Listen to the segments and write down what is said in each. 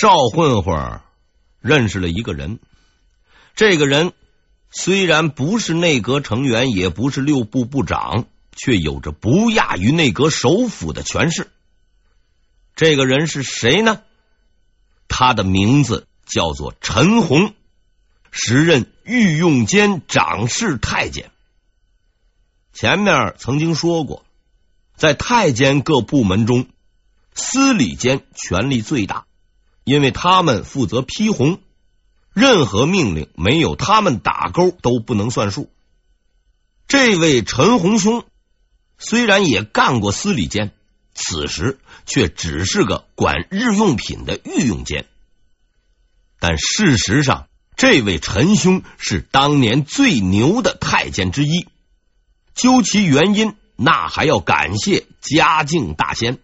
邵混混认识了一个人，这个人虽然不是内阁成员，也不是六部部长，却有着不亚于内阁首辅的权势。这个人是谁呢？他的名字叫做陈红，时任御用监掌事太监。前面曾经说过，在太监各部门中，司礼监权力最大。因为他们负责批红，任何命令没有他们打勾都不能算数。这位陈洪兄虽然也干过司礼监，此时却只是个管日用品的御用监。但事实上，这位陈兄是当年最牛的太监之一。究其原因，那还要感谢嘉靖大仙。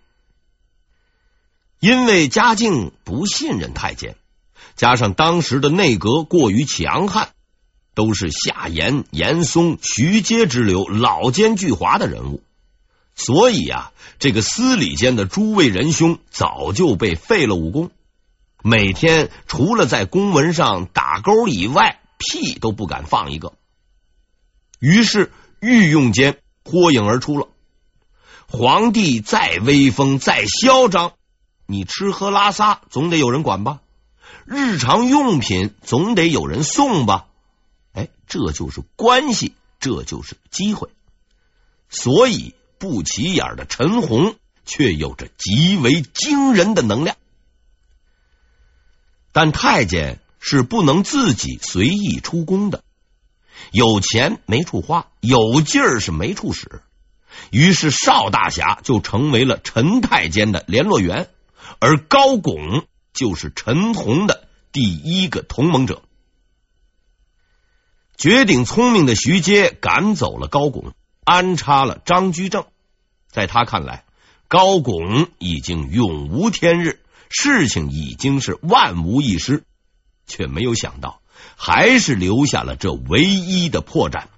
因为嘉靖不信任太监，加上当时的内阁过于强悍，都是夏言、严嵩、徐阶之流老奸巨猾的人物，所以啊，这个司礼监的诸位仁兄早就被废了武功，每天除了在公文上打勾以外，屁都不敢放一个。于是御用监脱颖而出了，皇帝再威风再嚣张。你吃喝拉撒总得有人管吧？日常用品总得有人送吧？哎，这就是关系，这就是机会。所以不起眼的陈红却有着极为惊人的能量。但太监是不能自己随意出宫的，有钱没处花，有劲儿是没处使。于是邵大侠就成为了陈太监的联络员。而高拱就是陈洪的第一个同盟者。绝顶聪明的徐阶赶走了高拱，安插了张居正。在他看来，高拱已经永无天日，事情已经是万无一失，却没有想到，还是留下了这唯一的破绽。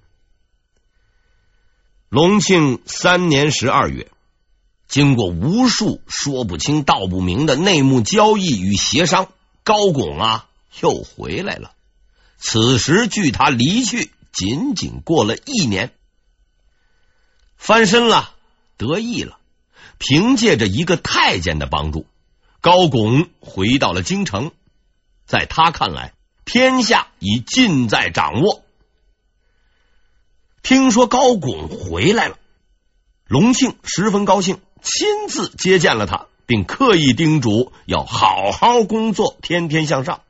隆庆三年十二月。经过无数说不清道不明的内幕交易与协商，高拱啊又回来了。此时距他离去仅仅过了一年，翻身了，得意了。凭借着一个太监的帮助，高拱回到了京城。在他看来，天下已尽在掌握。听说高拱回来了，隆庆十分高兴。亲自接见了他，并刻意叮嘱要好好工作，天天向上。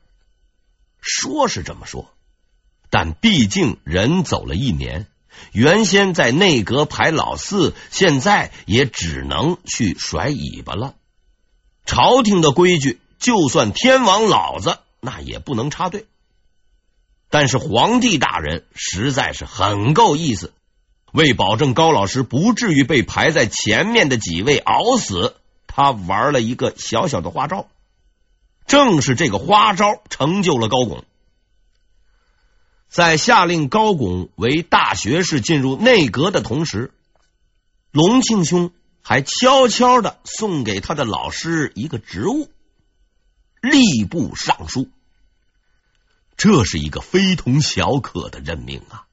说是这么说，但毕竟人走了一年，原先在内阁排老四，现在也只能去甩尾巴了。朝廷的规矩，就算天王老子那也不能插队。但是皇帝大人实在是很够意思。为保证高老师不至于被排在前面的几位熬死，他玩了一个小小的花招。正是这个花招成就了高拱。在下令高拱为大学士进入内阁的同时，隆庆兄还悄悄的送给他的老师一个职务——吏部尚书。这是一个非同小可的任命啊！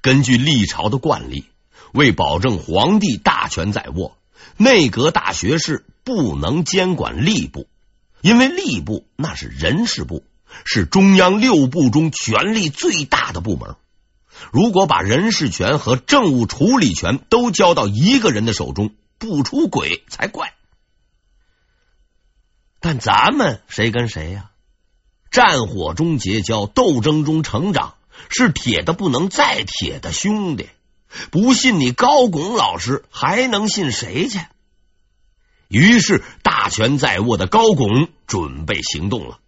根据历朝的惯例，为保证皇帝大权在握，内阁大学士不能监管吏部，因为吏部那是人事部，是中央六部中权力最大的部门。如果把人事权和政务处理权都交到一个人的手中，不出轨才怪。但咱们谁跟谁呀？战火中结交，斗争中成长。是铁的不能再铁的兄弟，不信你高拱老师，还能信谁去？于是大权在握的高拱准备行动了。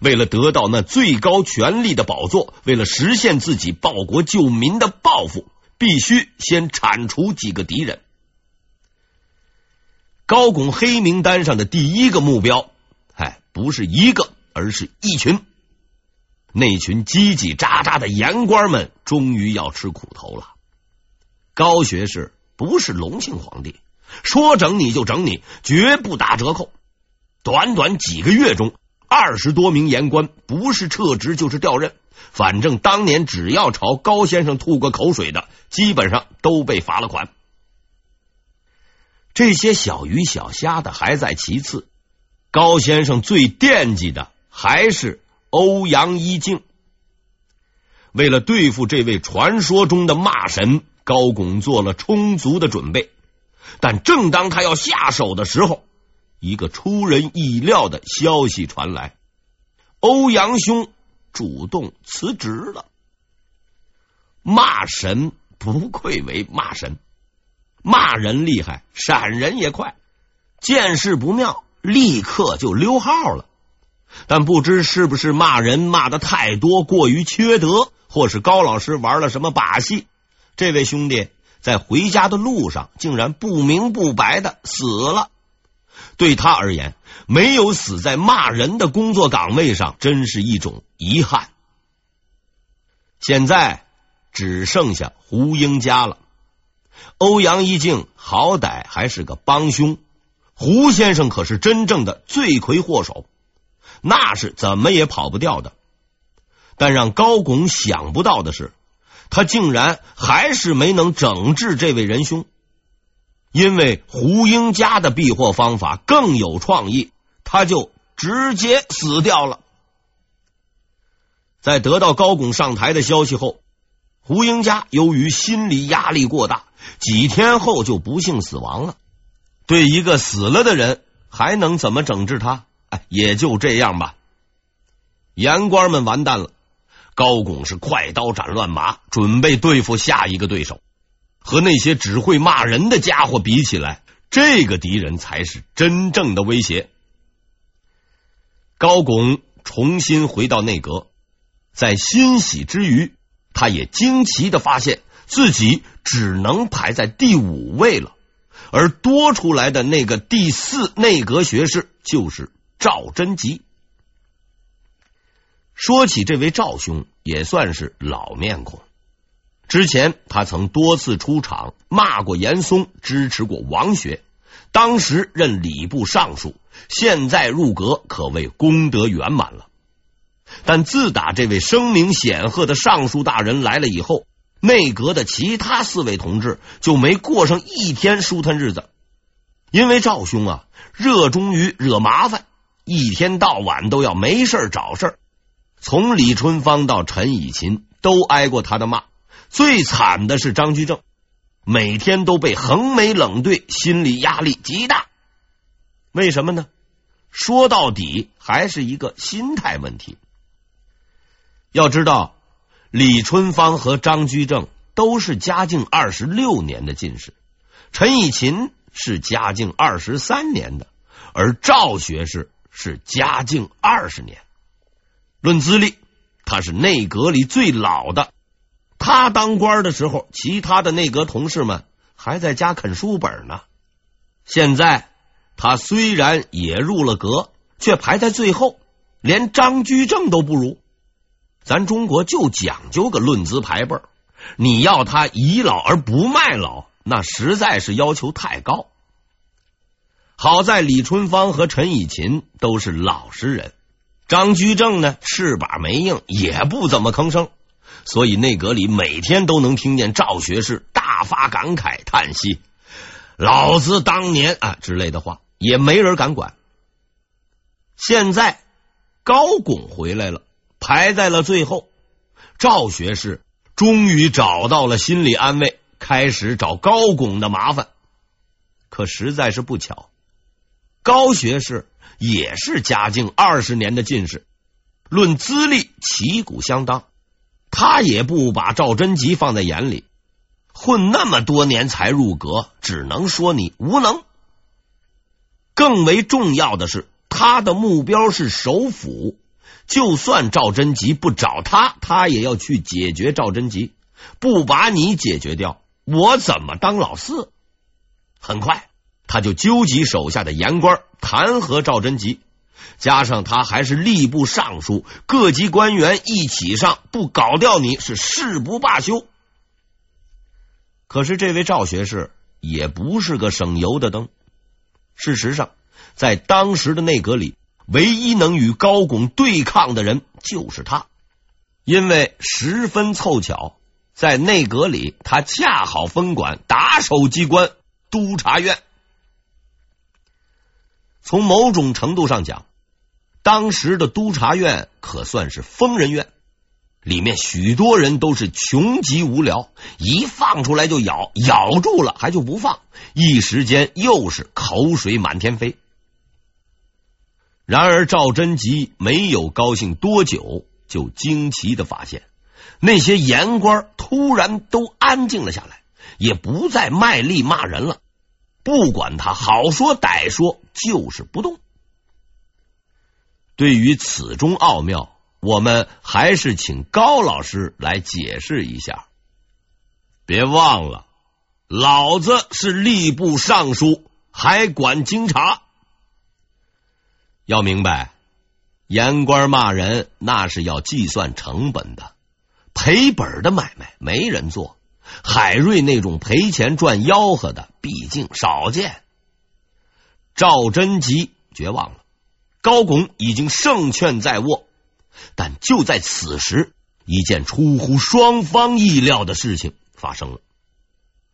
为了得到那最高权力的宝座，为了实现自己报国救民的抱负，必须先铲除几个敌人。高拱黑名单上的第一个目标，哎，不是一个，而是一群。那群叽叽喳喳的言官们终于要吃苦头了。高学士不是隆庆皇帝，说整你就整你，绝不打折扣。短短几个月中，二十多名言官不是撤职就是调任，反正当年只要朝高先生吐过口水的，基本上都被罚了款。这些小鱼小虾的还在其次，高先生最惦记的还是欧阳一静。为了对付这位传说中的骂神，高拱做了充足的准备。但正当他要下手的时候，一个出人意料的消息传来：欧阳兄主动辞职了。骂神不愧为骂神，骂人厉害，闪人也快，见势不妙，立刻就溜号了。但不知是不是骂人骂的太多，过于缺德，或是高老师玩了什么把戏，这位兄弟。在回家的路上，竟然不明不白的死了。对他而言，没有死在骂人的工作岗位上，真是一种遗憾。现在只剩下胡英家了。欧阳一静好歹还是个帮凶，胡先生可是真正的罪魁祸首，那是怎么也跑不掉的。但让高拱想不到的是。他竟然还是没能整治这位仁兄，因为胡英家的避祸方法更有创意，他就直接死掉了。在得到高拱上台的消息后，胡英家由于心理压力过大，几天后就不幸死亡了。对一个死了的人，还能怎么整治他？也就这样吧。言官们完蛋了。高拱是快刀斩乱麻，准备对付下一个对手。和那些只会骂人的家伙比起来，这个敌人才是真正的威胁。高拱重新回到内阁，在欣喜之余，他也惊奇的发现自己只能排在第五位了，而多出来的那个第四内阁学士就是赵贞吉。说起这位赵兄，也算是老面孔。之前他曾多次出场骂过严嵩，支持过王学，当时任礼部尚书，现在入阁可谓功德圆满了。但自打这位声名显赫的尚书大人来了以后，内阁的其他四位同志就没过上一天舒坦日子，因为赵兄啊，热衷于惹麻烦，一天到晚都要没事找事儿。从李春芳到陈以勤都挨过他的骂，最惨的是张居正，每天都被横眉冷对，心理压力极大。为什么呢？说到底还是一个心态问题。要知道，李春芳和张居正都是嘉靖二十六年的进士，陈以勤是嘉靖二十三年的，而赵学士是嘉靖二十年。论资历，他是内阁里最老的。他当官的时候，其他的内阁同事们还在家啃书本呢。现在他虽然也入了阁，却排在最后，连张居正都不如。咱中国就讲究个论资排辈儿，你要他倚老而不卖老，那实在是要求太高。好在李春芳和陈以勤都是老实人。张居正呢，翅膀没硬，也不怎么吭声，所以内阁里每天都能听见赵学士大发感慨、叹息“老子当年啊”之类的话，也没人敢管。现在高拱回来了，排在了最后，赵学士终于找到了心理安慰，开始找高拱的麻烦。可实在是不巧，高学士。也是嘉靖二十年的进士，论资历旗鼓相当，他也不把赵贞吉放在眼里。混那么多年才入阁，只能说你无能。更为重要的是，他的目标是首辅，就算赵贞吉不找他，他也要去解决赵贞吉。不把你解决掉，我怎么当老四？很快。他就纠集手下的言官弹劾赵贞吉，加上他还是吏部尚书，各级官员一起上，不搞掉你是誓不罢休。可是这位赵学士也不是个省油的灯。事实上，在当时的内阁里，唯一能与高拱对抗的人就是他，因为十分凑巧，在内阁里他恰好分管打手机关督察院。从某种程度上讲，当时的督察院可算是疯人院。里面许多人都是穷极无聊，一放出来就咬，咬住了还就不放，一时间又是口水满天飞。然而赵贞吉没有高兴多久，就惊奇的发现，那些言官突然都安静了下来，也不再卖力骂人了，不管他好说歹说，就是不动。对于此中奥妙。我们还是请高老师来解释一下。别忘了，老子是吏部尚书，还管京察。要明白，言官骂人那是要计算成本的，赔本的买卖没人做。海瑞那种赔钱赚吆喝的，毕竟少见。赵贞吉绝望了，高拱已经胜券在握。但就在此时，一件出乎双方意料的事情发生了。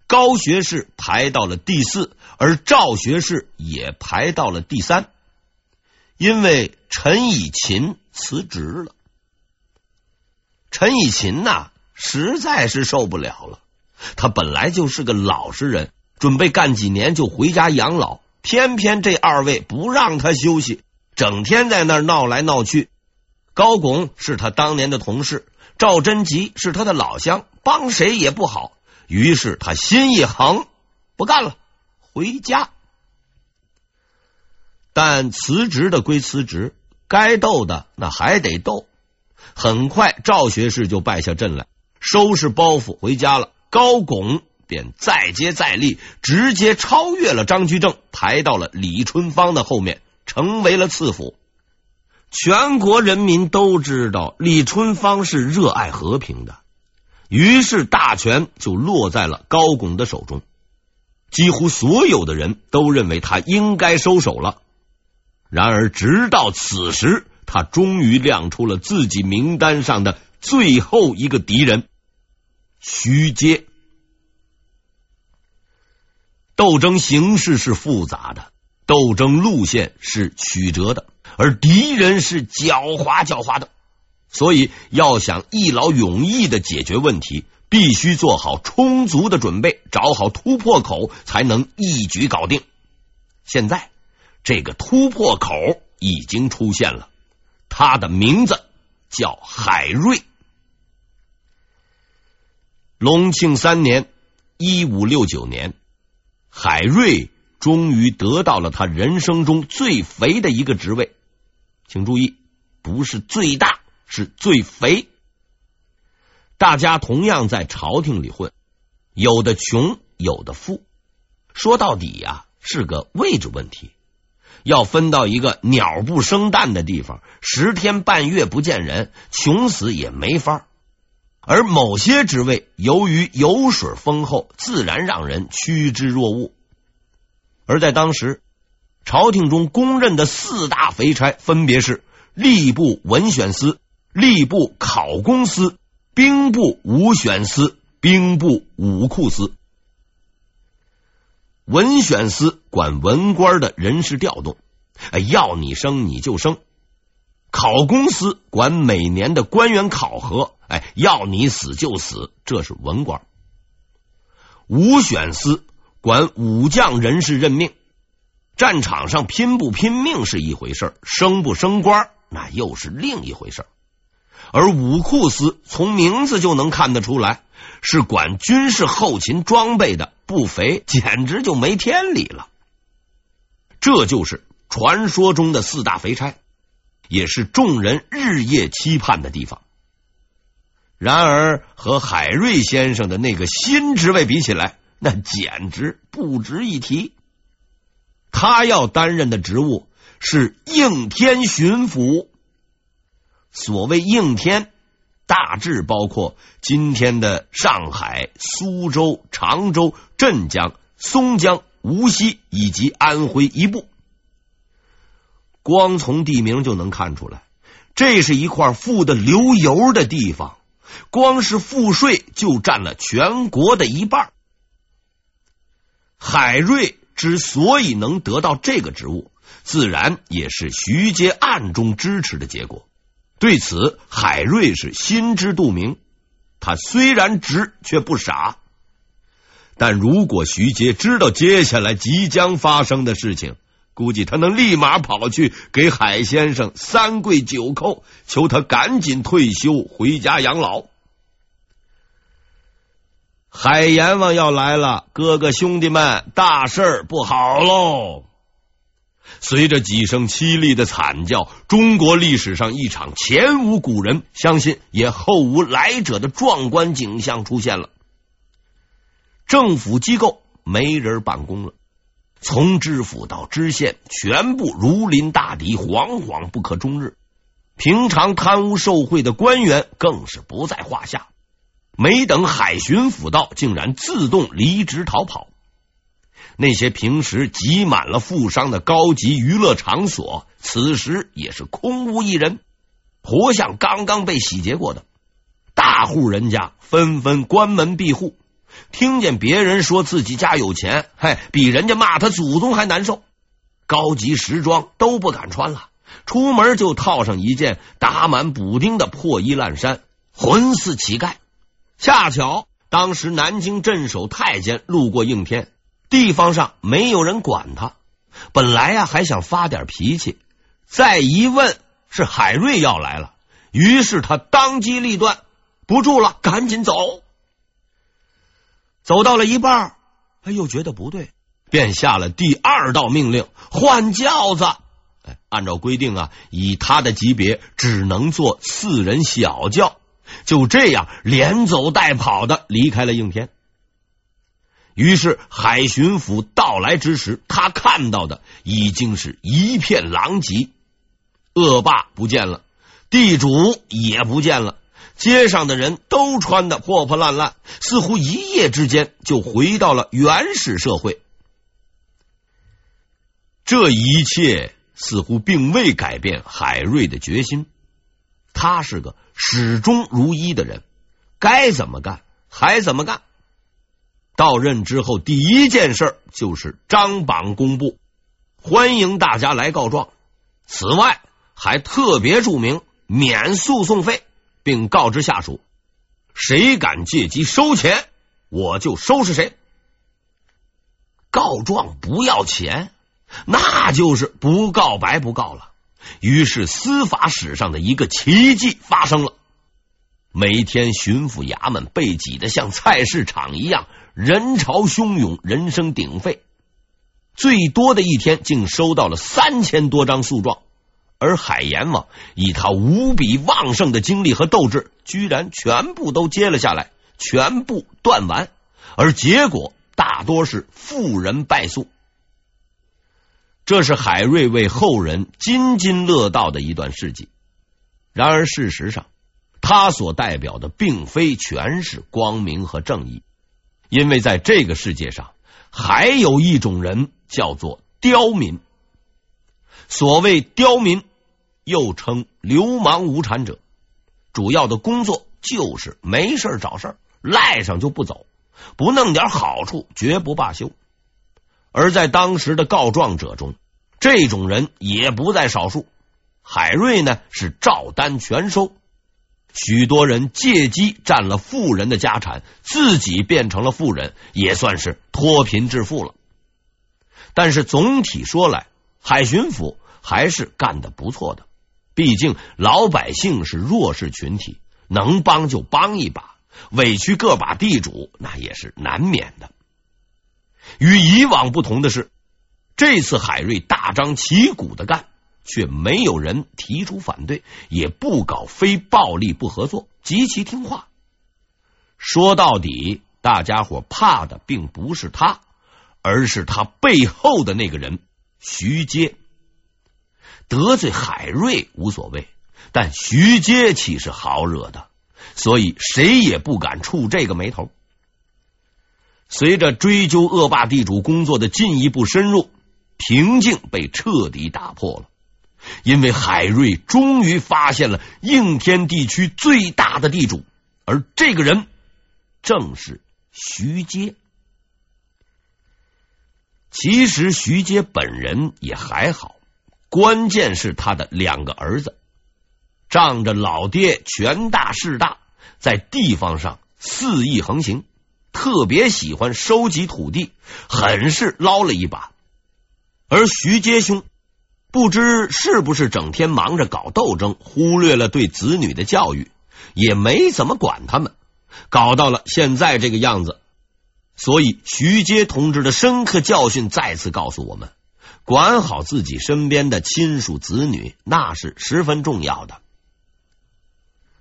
高学士排到了第四，而赵学士也排到了第三，因为陈以勤辞职了。陈以勤呐，实在是受不了了。他本来就是个老实人，准备干几年就回家养老，偏偏这二位不让他休息，整天在那儿闹来闹去。高拱是他当年的同事，赵贞吉是他的老乡，帮谁也不好。于是他心一横，不干了，回家。但辞职的归辞职，该斗的那还得斗。很快，赵学士就败下阵来，收拾包袱回家了。高拱便再接再厉，直接超越了张居正，排到了李春芳的后面，成为了次辅。全国人民都知道李春芳是热爱和平的，于是大权就落在了高拱的手中。几乎所有的人都认为他应该收手了。然而，直到此时，他终于亮出了自己名单上的最后一个敌人——徐阶。斗争形势是复杂的，斗争路线是曲折的。而敌人是狡猾狡猾的，所以要想一劳永逸的解决问题，必须做好充足的准备，找好突破口，才能一举搞定。现在这个突破口已经出现了，他的名字叫海瑞。隆庆三年（一五六九年），海瑞终于得到了他人生中最肥的一个职位。请注意，不是最大，是最肥。大家同样在朝廷里混，有的穷，有的富。说到底呀，是个位置问题。要分到一个鸟不生蛋的地方，十天半月不见人，穷死也没法。而某些职位，由于油水丰厚，自然让人趋之若鹜。而在当时。朝廷中公认的四大肥差分别是吏部文选司、吏部考功司、兵部武选司、兵部武库司。文选司管文官的人事调动，要你升你就升；考公司管每年的官员考核，哎，要你死就死，这是文官；武选司管武将人事任命。战场上拼不拼命是一回事，升不升官那又是另一回事。而武库司从名字就能看得出来，是管军事后勤装备的，不肥简直就没天理了。这就是传说中的四大肥差，也是众人日夜期盼的地方。然而，和海瑞先生的那个新职位比起来，那简直不值一提。他要担任的职务是应天巡抚。所谓应天，大致包括今天的上海、苏州、常州、镇江、松江、无锡以及安徽一部。光从地名就能看出来，这是一块富的流油的地方，光是赋税就占了全国的一半。海瑞之所以能得到这个职务，自然也是徐阶暗中支持的结果。对此，海瑞是心知肚明。他虽然直，却不傻。但如果徐阶知道接下来即将发生的事情，估计他能立马跑去给海先生三跪九叩，求他赶紧退休回家养老。海阎王要来了，哥哥兄弟们，大事不好喽！随着几声凄厉的惨叫，中国历史上一场前无古人，相信也后无来者的壮观景象出现了。政府机构没人办公了，从知府到知县，全部如临大敌，惶惶不可终日。平常贪污受贿的官员更是不在话下。没等海巡抚到，竟然自动离职逃跑。那些平时挤满了富商的高级娱乐场所，此时也是空无一人，活像刚刚被洗劫过的。大户人家纷纷关门闭户。听见别人说自己家有钱，嗨，比人家骂他祖宗还难受。高级时装都不敢穿了，出门就套上一件打满补丁的破衣烂衫，浑似乞丐。恰巧当时南京镇守太监路过应天，地方上没有人管他。本来呀，还想发点脾气，再一问是海瑞要来了，于是他当机立断，不住了，赶紧走。走到了一半，他又觉得不对，便下了第二道命令：换轿子。哎，按照规定啊，以他的级别，只能坐四人小轿。就这样，连走带跑的离开了应天。于是，海巡抚到来之时，他看到的已经是一片狼藉，恶霸不见了，地主也不见了。街上的人都穿的破破烂烂，似乎一夜之间就回到了原始社会。这一切似乎并未改变海瑞的决心。他是个始终如一的人，该怎么干还怎么干。到任之后，第一件事就是张榜公布，欢迎大家来告状。此外，还特别注明免诉讼费。并告知下属，谁敢借机收钱，我就收拾谁。告状不要钱，那就是不告白不告了。于是司法史上的一个奇迹发生了：每天巡抚衙门被挤得像菜市场一样，人潮汹涌，人声鼎沸。最多的一天，竟收到了三千多张诉状。而海阎王以他无比旺盛的精力和斗志，居然全部都接了下来，全部断完，而结果大多是富人败诉。这是海瑞为后人津津乐道的一段事迹。然而事实上，他所代表的并非全是光明和正义，因为在这个世界上，还有一种人叫做刁民。所谓刁民。又称流氓无产者，主要的工作就是没事找事赖上就不走，不弄点好处绝不罢休。而在当时的告状者中，这种人也不在少数。海瑞呢是照单全收，许多人借机占了富人的家产，自己变成了富人，也算是脱贫致富了。但是总体说来，海巡抚还是干得不错的。毕竟老百姓是弱势群体，能帮就帮一把，委屈个把地主那也是难免的。与以往不同的是，这次海瑞大张旗鼓的干，却没有人提出反对，也不搞非暴力不合作，极其听话。说到底，大家伙怕的并不是他，而是他背后的那个人徐阶。得罪海瑞无所谓，但徐阶岂是好惹的？所以谁也不敢触这个霉头。随着追究恶霸地主工作的进一步深入，平静被彻底打破了。因为海瑞终于发现了应天地区最大的地主，而这个人正是徐阶。其实徐阶本人也还好，关键是他的两个儿子，仗着老爹权大势大，在地方上肆意横行，特别喜欢收集土地，很是捞了一把。而徐阶兄。不知是不是整天忙着搞斗争，忽略了对子女的教育，也没怎么管他们，搞到了现在这个样子。所以徐阶同志的深刻教训再次告诉我们：管好自己身边的亲属子女，那是十分重要的。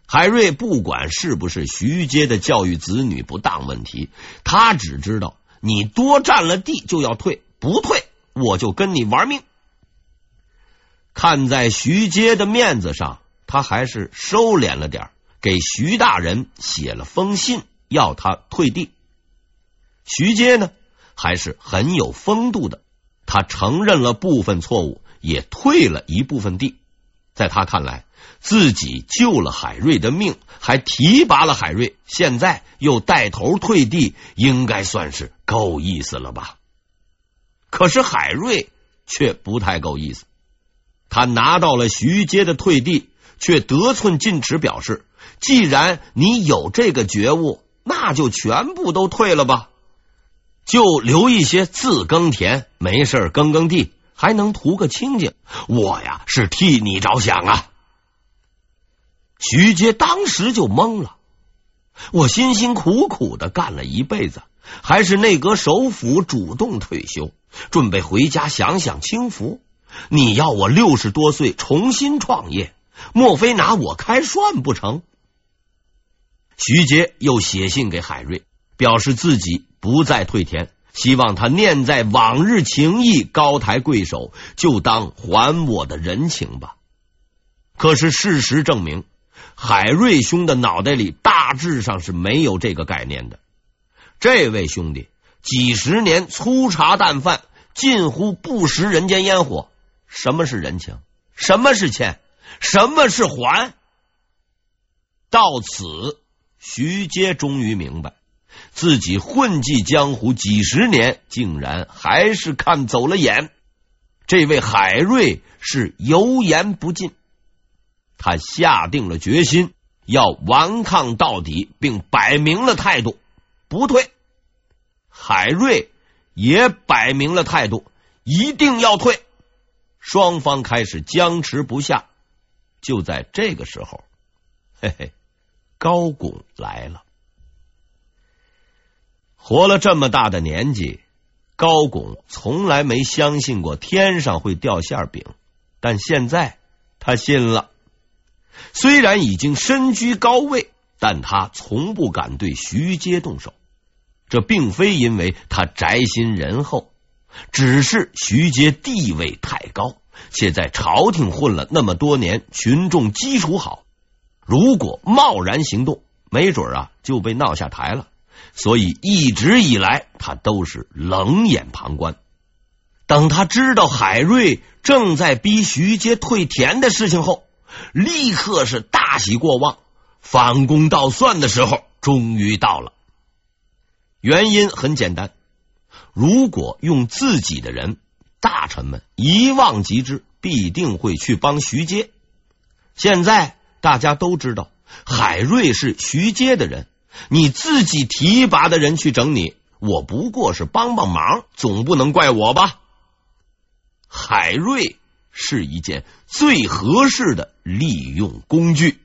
海瑞不管是不是徐阶的教育子女不当问题，他只知道你多占了地就要退，不退我就跟你玩命。看在徐阶的面子上，他还是收敛了点，给徐大人写了封信，要他退地。徐阶呢，还是很有风度的，他承认了部分错误，也退了一部分地。在他看来，自己救了海瑞的命，还提拔了海瑞，现在又带头退地，应该算是够意思了吧？可是海瑞却不太够意思。他拿到了徐阶的退地，却得寸进尺，表示：“既然你有这个觉悟，那就全部都退了吧，就留一些自耕田，没事耕耕地，还能图个清静。我呀，是替你着想啊。”徐阶当时就懵了。我辛辛苦苦的干了一辈子，还是内阁首辅主动退休，准备回家享享清福。你要我六十多岁重新创业，莫非拿我开涮不成？徐阶又写信给海瑞，表示自己不再退田，希望他念在往日情谊，高抬贵手，就当还我的人情吧。可是事实证明，海瑞兄的脑袋里大致上是没有这个概念的。这位兄弟几十年粗茶淡饭，近乎不食人间烟火。什么是人情？什么是欠？什么是还？到此，徐阶终于明白，自己混迹江湖几十年，竟然还是看走了眼。这位海瑞是油盐不进，他下定了决心要顽抗到底，并摆明了态度不退。海瑞也摆明了态度，一定要退。双方开始僵持不下，就在这个时候，嘿嘿，高拱来了。活了这么大的年纪，高拱从来没相信过天上会掉馅饼，但现在他信了。虽然已经身居高位，但他从不敢对徐阶动手。这并非因为他宅心仁厚。只是徐阶地位太高，且在朝廷混了那么多年，群众基础好。如果贸然行动，没准啊就被闹下台了。所以一直以来，他都是冷眼旁观。等他知道海瑞正在逼徐阶退田的事情后，立刻是大喜过望，反攻倒算的时候终于到了。原因很简单。如果用自己的人，大臣们一望即知，必定会去帮徐阶。现在大家都知道海瑞是徐阶的人，你自己提拔的人去整你，我不过是帮帮忙，总不能怪我吧？海瑞是一件最合适的利用工具。